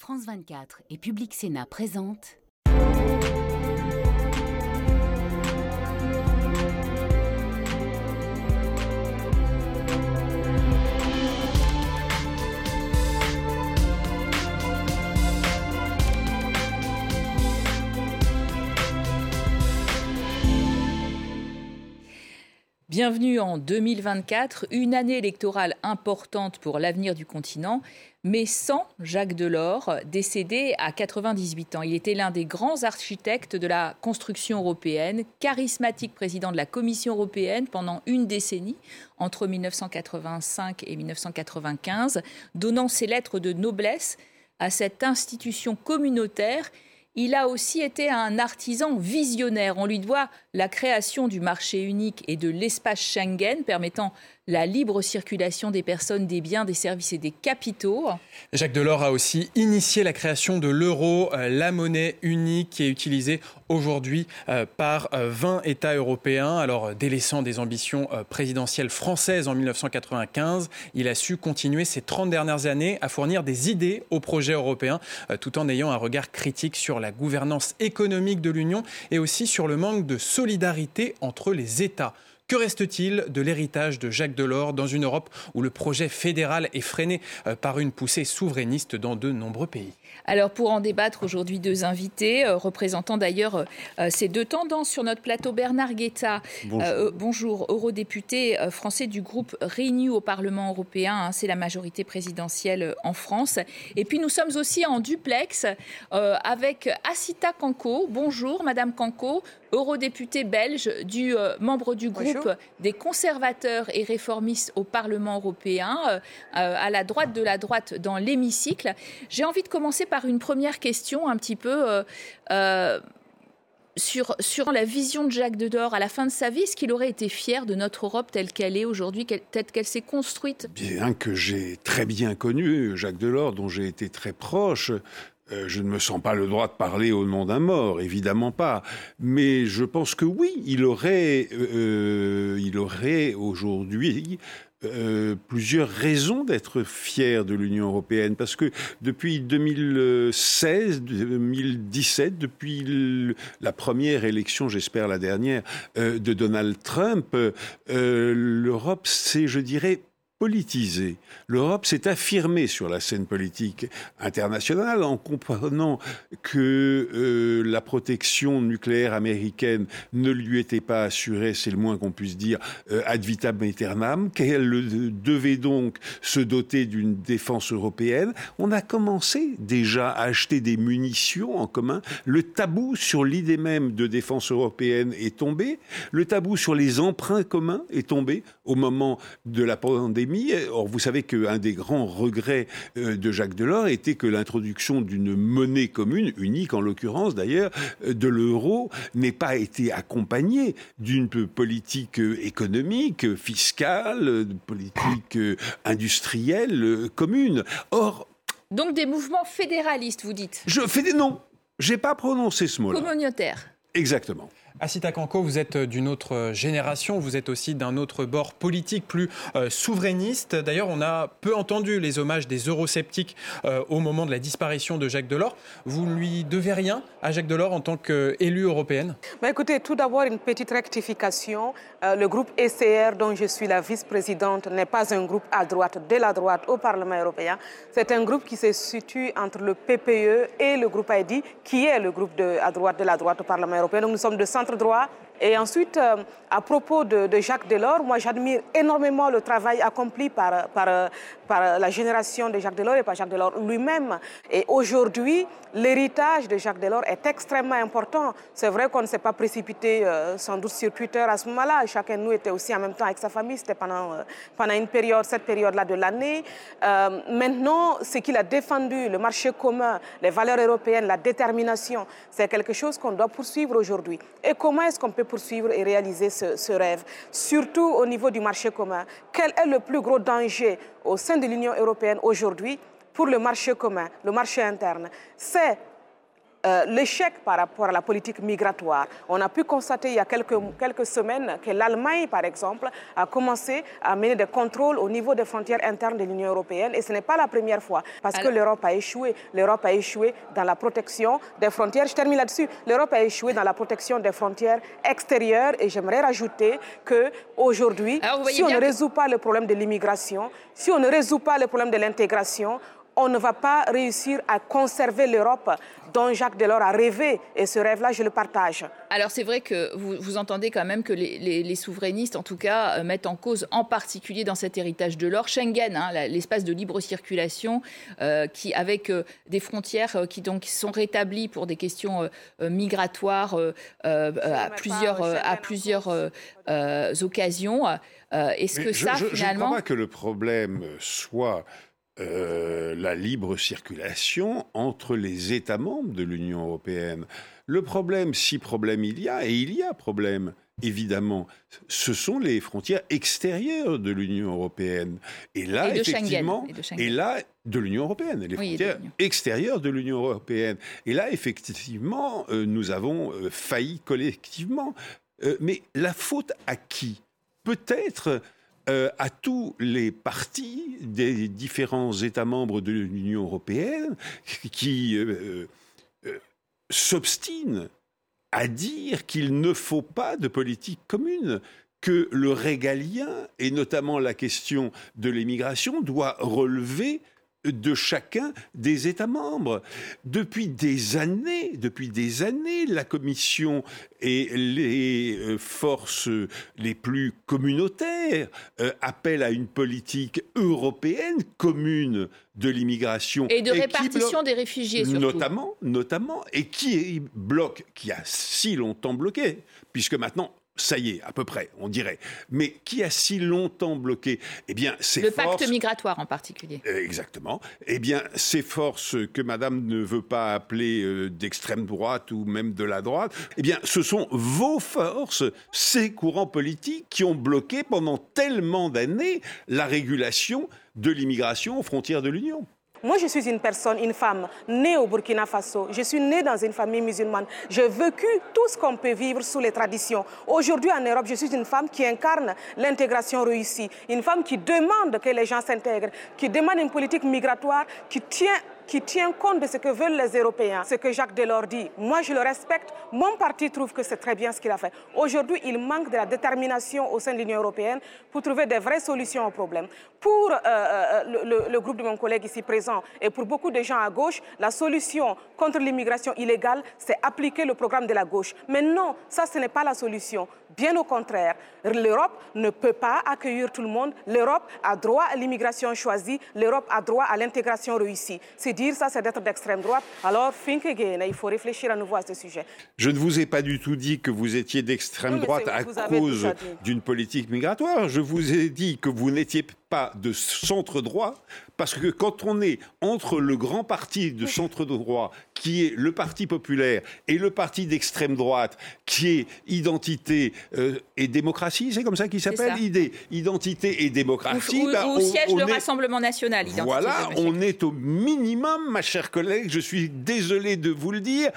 France 24 et Public Sénat présentent Bienvenue en 2024, une année électorale importante pour l'avenir du continent, mais sans Jacques Delors, décédé à 98 ans. Il était l'un des grands architectes de la construction européenne, charismatique président de la Commission européenne pendant une décennie, entre 1985 et 1995, donnant ses lettres de noblesse à cette institution communautaire il a aussi été un artisan visionnaire. On lui doit la création du marché unique et de l'espace Schengen permettant la libre circulation des personnes, des biens, des services et des capitaux. Jacques Delors a aussi initié la création de l'euro, euh, la monnaie unique qui est utilisée aujourd'hui euh, par 20 euh, États européens. Alors, délaissant des ambitions présidentielles françaises en 1995, il a su continuer ces 30 dernières années à fournir des idées au projet européen, tout en ayant un regard critique sur la gouvernance économique de l'Union et aussi sur le manque de solidarité entre les États. Que reste-t-il de l'héritage de Jacques Delors dans une Europe où le projet fédéral est freiné euh, par une poussée souverainiste dans de nombreux pays? Alors pour en débattre aujourd'hui, deux invités, euh, représentant d'ailleurs euh, ces deux tendances sur notre plateau. Bernard Guetta, bonjour, eurodéputé français du groupe Renew au Parlement européen, hein, c'est la majorité présidentielle en France. Et puis nous sommes aussi en duplex avec Asita Kanko. Bonjour Madame Kanko, eurodéputé belge, du membre du groupe des conservateurs et réformistes au Parlement européen, euh, euh, à la droite de la droite dans l'hémicycle. J'ai envie de commencer par une première question un petit peu. Euh, sur, sur, la vision de Jacques Delors à la fin de sa vie, est-ce qu'il aurait été fier de notre Europe telle qu'elle est aujourd'hui, telle qu'elle s'est construite? Bien que j'ai très bien connu Jacques Delors, dont j'ai été très proche, euh, je ne me sens pas le droit de parler au nom d'un mort, évidemment pas. Mais je pense que oui, il aurait, euh, il aurait aujourd'hui euh, plusieurs raisons d'être fier de l'Union européenne. Parce que depuis 2016, 2017, depuis la première élection, j'espère la dernière, de Donald Trump, l'Europe s'est, je dirais, politisée. L'Europe s'est affirmée sur la scène politique internationale en comprenant que euh, la protection nucléaire américaine ne lui était pas assurée, c'est le moins qu'on puisse dire, euh, ad vitam aeternam, qu'elle devait donc se doter d'une défense européenne. On a commencé déjà à acheter des munitions en commun. Le tabou sur l'idée même de défense européenne est tombé. Le tabou sur les emprunts communs est tombé au moment de la pandémie Or, vous savez qu'un des grands regrets euh, de Jacques Delors était que l'introduction d'une monnaie commune, unique en l'occurrence d'ailleurs, euh, de l'euro, n'ait pas été accompagnée d'une politique euh, économique, fiscale, politique industrielle commune. Or, donc des mouvements fédéralistes, vous dites? Je fais des non, j'ai pas prononcé ce mot-là. Communautaire. Exactement. Asita Kanko, vous êtes d'une autre génération, vous êtes aussi d'un autre bord politique plus euh, souverainiste. D'ailleurs, on a peu entendu les hommages des eurosceptiques euh, au moment de la disparition de Jacques Delors. Vous ne lui devez rien à Jacques Delors en tant qu'élue européenne? Bah, Écoutez, tout d'abord, une petite rectification. Euh, le groupe ECR, dont je suis la vice-présidente, n'est pas un groupe à droite, de la droite au Parlement européen. C'est un groupe qui se situe entre le PPE et le groupe ID, qui est le groupe de, à droite de la droite au Parlement européen. Donc nous sommes de centre droit. Et ensuite, euh, à propos de, Jacques Delors, moi j'admire énormément le travail accompli par, par, la génération de Jacques Delors et par Jacques Delors lui-même. Et aujourd'hui, l'héritage de Jacques Delors est extrêmement important. C'est vrai qu'on ne s'est pas précipité euh, sans doute sur Twitter à ce moment-là. Chacun de nous était aussi en même temps avec sa famille. C'était pendant, euh, pendant une période, cette période-là de l'année. maintenant, ce qu'il a défendu, le marché commun, les valeurs européennes, la détermination, c'est quelque chose qu'on doit poursuivre aujourd'hui. Et comment est-ce qu'on peut poursuivre et réaliser ce, rêve, surtout au niveau du marché commun Quel est le plus gros danger au sein de l'Union européenne aujourd'hui pour le marché commun, le marché interne? C'est euh, l'échec par rapport à la politique migratoire. On a pu constater il y a quelques, quelques semaines que l'Allemagne, par exemple, a commencé à mener des contrôles au niveau des frontières internes de l'Union européenne. Et ce n'est pas la première fois, parce que l'Europe a échoué. L'Europe a échoué dans la protection des frontières. Je termine là-dessus. L'Europe a échoué dans la protection des frontières extérieures. Et j'aimerais rajouter qu'aujourd'hui, si on ne résout pas le problème de l'immigration, si on ne résout pas le problème de l'intégration, on ne va pas réussir à conserver l'Europe dont Jacques Delors a rêvé. Et ce rêve-là, je le partage. Alors c'est vrai que vous, entendez quand même que les, souverainistes, en tout cas, euh, mettent en cause, en particulier dans cet héritage de l'or, Schengen, hein, l'espace de libre circulation, euh, qui avec euh, des frontières qui donc sont rétablies pour des questions migratoires à plusieurs, à plusieurs occasions. Est-ce que ça, finalement... Je ne crois pas que le problème soit euh, la libre circulation entre les États membres de l'Union européenne. Le problème, si problème il y a, et il y a problème, évidemment, ce sont les frontières extérieures de l'Union européenne. Et là, effectivement, et, là, de l'Union européenne, les frontières extérieures de l'Union européenne. Et là, effectivement, euh, nous avons euh, failli collectivement. mais la faute à qui? Peut-être euh, à tous les partis des différents États membres de l'Union européenne qui euh, euh, s'obstinent à dire qu'il ne faut pas de politique commune, que le régalien, et notamment la question de l'immigration, doit relever de chacun des États membres. Depuis des années, depuis des années, la Commission et les euh, forces les plus communautaires euh, appellent à une politique européenne commune de l'immigration et de répartition des réfugiés surtout. notamment notamment et qui bloque qui a si longtemps bloqué puisque maintenant ça y est, à peu près, on dirait. Mais qui a si longtemps bloqué? Eh bien, ces Le pacte migratoire en particulier. Euh, exactement. Eh bien, ces forces que Madame ne veut pas appeler euh, d'extrême droite ou même de la droite, eh bien, ce sont vos forces, ces courants politiques qui ont bloqué pendant tellement d'années la régulation de l'immigration aux frontières de l'Union. Moi, je suis une personne, une femme, née au Burkina Faso. Je suis née dans une famille musulmane. J'ai vécu tout ce qu'on peut vivre sous les traditions. Aujourd'hui, en Europe, je suis une femme qui incarne l'intégration réussie. Une femme qui demande que les gens s'intègrent, qui demande une politique migratoire qui tient qui tient compte de ce que veulent les Européens. Ce que Jacques Delors dit, moi je le respecte, mon parti trouve que c'est très bien ce qu'il a fait. Aujourd'hui, il manque de la détermination au sein de l'Union européenne pour trouver des vraies solutions aux problèmes. Pour euh, euh, le, groupe de mon collègue ici présent et pour beaucoup de gens à gauche, la solution contre l'immigration illégale, c'est appliquer le programme de la gauche. Mais non, ça, ce n'est pas la solution. Bien au contraire, l'Europe ne peut pas accueillir tout le monde. L'Europe a droit à l'immigration choisie. L'Europe a droit à l'intégration réussie. Dire ça, c'est d'être d'extrême droite. Alors, think again. Il faut réfléchir à nouveau à ce sujet. Je ne vous ai pas du tout dit que vous étiez d'extrême droite à cause d'une politique migratoire. Je vous ai dit que vous n'étiez pas de centre droit, parce que quand on est entre le grand parti de centre droit, qui est le Parti populaire, et le parti d'extrême droite, qui est Identité euh, et démocratie, c'est comme ça qu'il s'appelle Idée, Identité et démocratie. Où, bah, siège le Rassemblement national. Identité, voilà, on est au minimum, ma chère collègue, je suis désolé de vous le dire,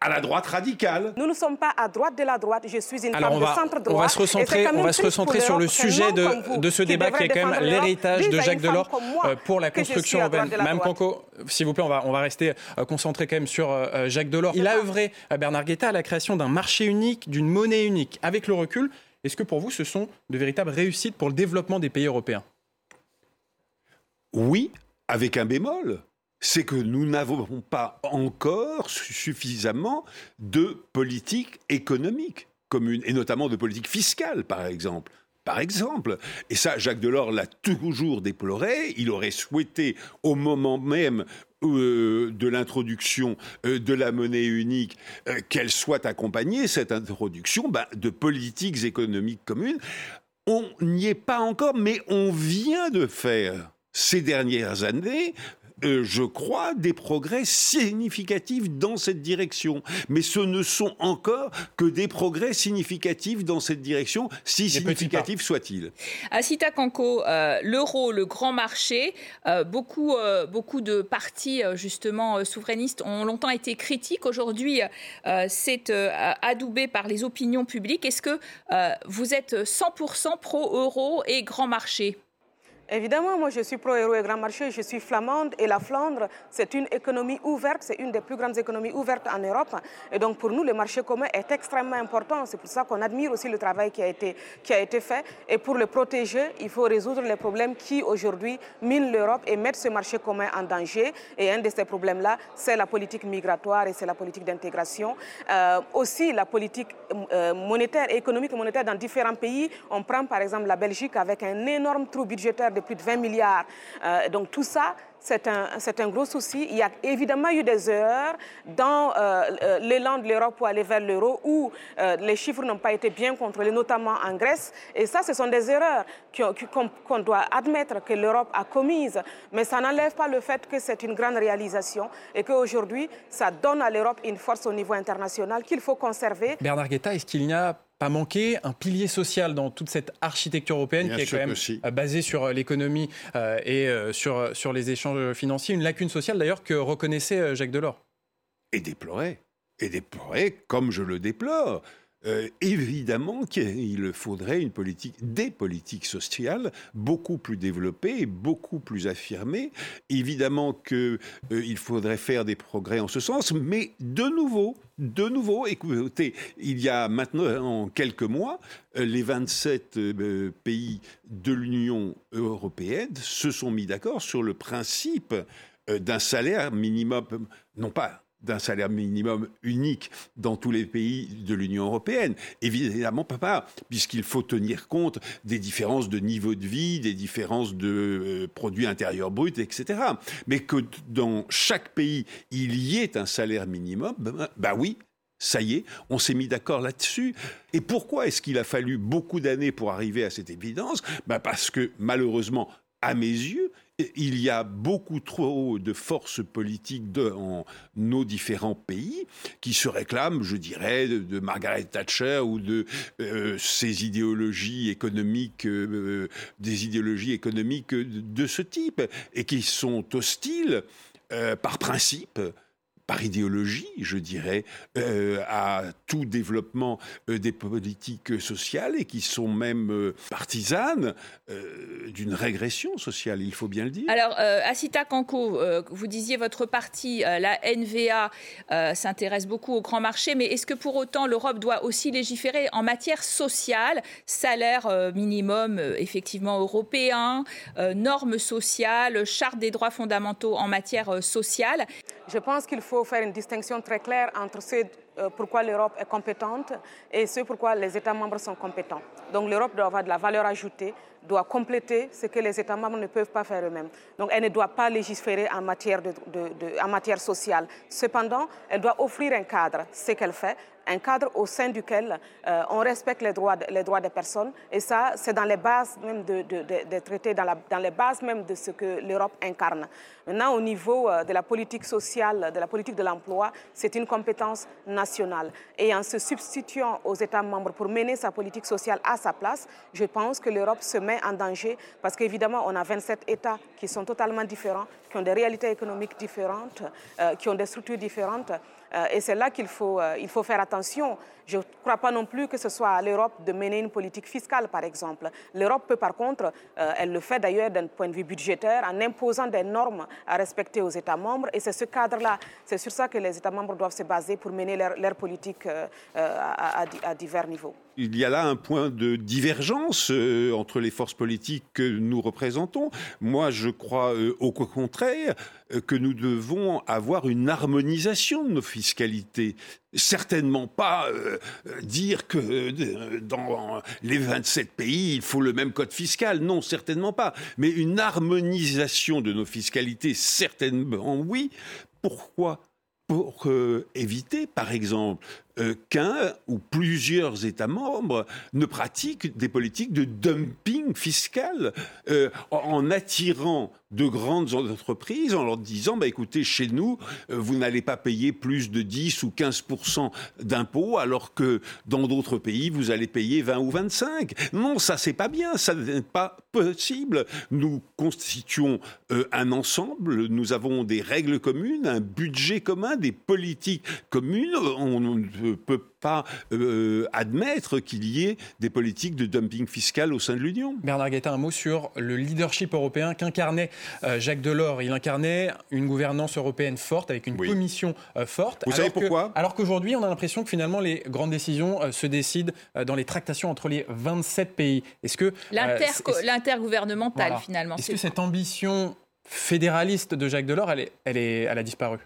à la droite radicale. Nous ne sommes pas à droite de la droite. Je suis une femme de centre droit. On va se recentrer, on va se recentrer sur le sujet de, de ce débat qui est quand même l'héritage de Jacques Delors euh, pour la construction européenne. Mme Canco, s'il vous plaît, on va, on va rester euh, concentré quand même sur euh, Jacques Delors. Il a œuvré, Bernard Guetta, à la création d'un marché unique, d'une monnaie unique. Avec le recul, est-ce que pour vous, ce sont de véritables réussites pour le développement des pays européens? Oui, avec un bémol c'est que nous n'avons pas encore suffisamment de politique économique commune, et notamment de politique fiscale, par exemple. Par exemple, et ça, Jacques Delors l'a toujours déploré, il aurait souhaité, au moment même euh, de l'introduction euh, de la monnaie unique, euh, qu'elle soit accompagnée, cette introduction, ben, de politiques économiques communes. On n'y est pas encore, mais on vient de faire ces dernières années euh, je crois, des progrès significatifs dans cette direction. Mais ce ne sont encore que des progrès significatifs dans cette direction, si significatifs soient-ils. Asita Kanko, euh, l'euro, le grand marché, euh, beaucoup, beaucoup de partis, justement, souverainistes ont longtemps été critiques. Aujourd'hui, c'est adoubé par les opinions publiques. Est-ce que vous êtes 100% pro-euro et grand marché? Évidemment, moi je suis pro-héros et grand marché, je suis flamande et la Flandre, c'est une économie ouverte, c'est une des plus grandes économies ouvertes en Europe. Et donc pour nous, le marché commun est extrêmement important. C'est pour ça qu'on admire aussi le travail qui a, été, qui a été fait. Et pour le protéger, il faut résoudre les problèmes qui aujourd'hui minent l'Europe et mettent ce marché commun en danger. Et un de ces problèmes-là, c'est la politique migratoire et c'est la politique d'intégration. Euh, aussi la politique euh, monétaire, économique monétaire dans différents pays. On prend par exemple la Belgique avec un énorme trou budgétaire plus de 20 milliards. Euh, donc tout ça, c'est un, un, gros souci. Il y a évidemment eu des erreurs dans euh, euh, l'élan de l'Europe pour aller vers l'euro où les chiffres n'ont pas été bien contrôlés, notamment en Grèce. Et ça, ce sont des erreurs qu'on doit admettre que l'Europe a commises. Mais ça n'enlève pas le fait que c'est une grande réalisation et qu'aujourd'hui, ça donne à l'Europe une force au niveau international qu'il faut conserver. Bernard Guetta, est-ce qu'il n'y a pas manquer un pilier social dans toute cette architecture européenne qui est quand même euh, basée sur euh, l'économie euh, et sur, sur les échanges financiers. Une lacune sociale d'ailleurs que reconnaissait Jacques Delors. Et déplorait. Et déplorait comme je le déplore. Euh, évidemment qu'il faudrait une politique, des politiques sociales beaucoup plus développées, beaucoup plus affirmées. Évidemment qu'il euh, faudrait faire des progrès en ce sens, mais de nouveau, de nouveau, écoutez, il y a maintenant quelques mois, euh, les 27 pays de l'Union européenne se sont mis d'accord sur le principe d'un salaire minimum, non pas d'un salaire minimum unique dans tous les pays de l'Union européenne. Évidemment pas, puisqu'il faut tenir compte des différences de niveau de vie, des différences de euh, produits intérieurs bruts, etc. Mais que dans chaque pays, il y ait un salaire minimum, ben, ben oui, ça y est, on s'est mis d'accord là-dessus. Et pourquoi est-ce qu'il a fallu beaucoup d'années pour arriver à cette évidence? Ben Parce que malheureusement, à mes yeux, il y a beaucoup trop de forces politiques dans nos différents pays qui se réclament, je dirais, de, Margaret Thatcher ou de euh, ces idéologies économiques, euh, des idéologies économiques de, ce type, et qui sont hostiles euh, par principe par idéologie, je dirais, euh, à tout développement euh, des politiques sociales et qui sont même euh, partisanes d'une régression sociale, il faut bien le dire. Alors, Asita Kanko, vous disiez votre parti, la NVA, s'intéresse beaucoup au grand marché, mais est-ce que pour autant l'Europe doit aussi légiférer en matière sociale, salaire minimum effectivement européen, normes sociales, charte des droits fondamentaux en matière sociale Je pense qu'il faut faire une distinction très claire entre ce euh, pourquoi l'Europe est compétente et ce pourquoi les États membres sont compétents. Donc l'Europe doit avoir de la valeur ajoutée, doit compléter ce que les États membres ne peuvent pas faire eux-mêmes. Donc elle ne doit pas légiférer en matière, sociale. Cependant, elle doit offrir un cadre, ce qu'elle fait, un cadre au sein duquel euh, on respecte les droits, des personnes. Et ça, c'est dans les bases même des traités, dans, dans, les bases même de ce que l'Europe incarne. Maintenant, au niveau euh, de la politique sociale, de la politique de l'emploi, c'est une compétence nationale. Et en se substituant aux États membres pour mener sa politique sociale à sa place, je pense que l'Europe se met en danger parce qu'évidemment, on a 27 États qui sont totalement différents, qui ont des réalités économiques différentes, euh, qui ont des structures différentes. Euh, et c'est là qu'il faut, euh, faut faire attention. Je ne crois pas non plus que ce soit à l'Europe de mener une politique fiscale, par exemple. L'Europe peut, par contre, elle le fait d'ailleurs d'un point de vue budgétaire, en imposant des normes à respecter aux États membres. Et c'est ce cadre-là, c'est sur ça que les États membres doivent se baser pour mener leur, politique à divers niveaux il y a là un point de divergence entre les forces politiques que nous représentons. Moi, je crois au contraire que nous devons avoir une harmonisation de nos fiscalités certainement pas euh, dire que euh, dans les 27 pays, il faut le même code fiscal. Non, certainement pas. Mais une harmonisation de nos fiscalités, certainement oui. Pourquoi? Pour euh, éviter, par exemple, euh, qu'un ou plusieurs États membres ne pratiquent des politiques de dumping fiscal euh, en attirant de grandes entreprises en leur disant bah, écoutez, chez nous, euh, vous n'allez pas payer plus de 10 ou 15% d'impôts, alors que dans d'autres pays, vous allez payer 20 ou 25. Non, ça, c'est pas bien, ça n'est pas possible. Nous constituons euh, un ensemble, nous avons des règles communes, un budget commun, des politiques communes. On ne peut pas euh, admettre qu'il y ait des politiques de dumping fiscal au sein de l'Union. Bernard Guetta, un mot sur le leadership européen qu'incarnait euh, Jacques Delors. Il incarnait une gouvernance européenne forte avec une commission euh, forte. Vous savez pourquoi? Alors qu'aujourd'hui, on a l'impression que finalement les grandes décisions se décident dans les tractations entre les 27 pays. Est-ce que l'intergouvernemental finalement Est-ce que cette ambition fédéraliste de Jacques Delors, elle, elle, est, elle a disparu?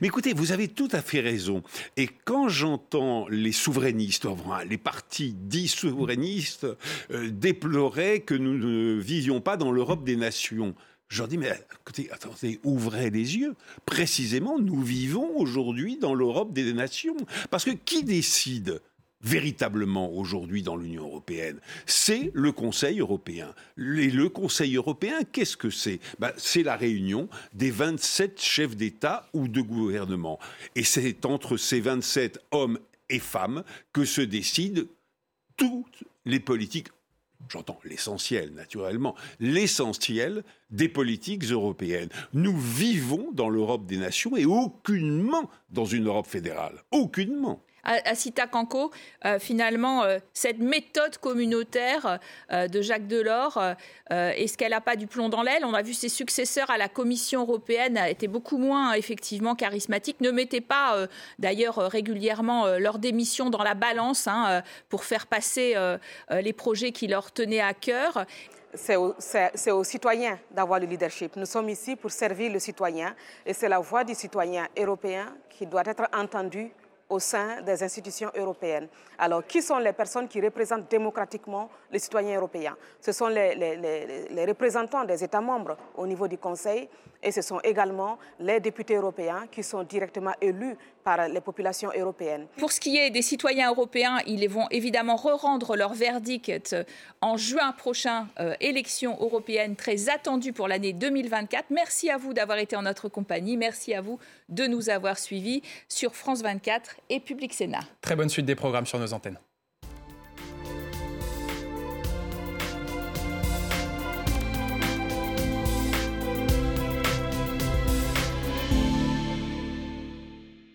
Mais écoutez, vous avez tout à fait raison. Et quand j'entends les souverainistes, les partis dits souverainistes, euh, déplorer que nous ne vivions pas dans l'Europe des nations, je leur dis, mais écoutez, attendez, ouvrez les yeux. Précisément, nous vivons aujourd'hui dans l'Europe des nations. Parce que qui décide véritablement aujourd'hui dans l'Union européenne, c'est le Conseil européen. Et le Conseil européen, qu'est-ce que c'est? Ben, C'est la réunion des 27 chefs d'État ou de gouvernement. Et c'est entre ces 27 hommes et femmes que se décident toutes les politiques j'entends l'essentiel naturellement, l'essentiel des politiques européennes. Nous vivons dans l'Europe des nations et aucunement dans une Europe fédérale. Aucunement à, Cita Canco, euh, finalement, euh, cette méthode communautaire euh, de Jacques Delors, est-ce qu'elle n'a pas du plomb dans l'aile? On a vu ses successeurs à la Commission européenne étaient beaucoup moins effectivement charismatiques, ne mettaient pas d'ailleurs régulièrement leur démission dans la balance hein, pour faire passer les projets qui leur tenaient à cœur. C'est aux citoyens d'avoir le leadership. Nous sommes ici pour servir le citoyen et c'est la voix du citoyen européen qui doit être entendue au sein des institutions européennes. Alors, qui sont les personnes qui représentent démocratiquement les citoyens européens? Ce sont les, représentants des États membres au niveau du Conseil et ce sont également les députés européens qui sont directement élus par les populations européennes. Pour ce qui est des citoyens européens, ils vont évidemment re-rendre leur verdict en juin prochain, euh, élection européenne très attendue pour l'année 2024. Merci à vous d'avoir été en notre compagnie. Merci à vous de nous avoir suivis sur France 24 et Public Sénat. Très bonne suite des programmes sur nos antennes.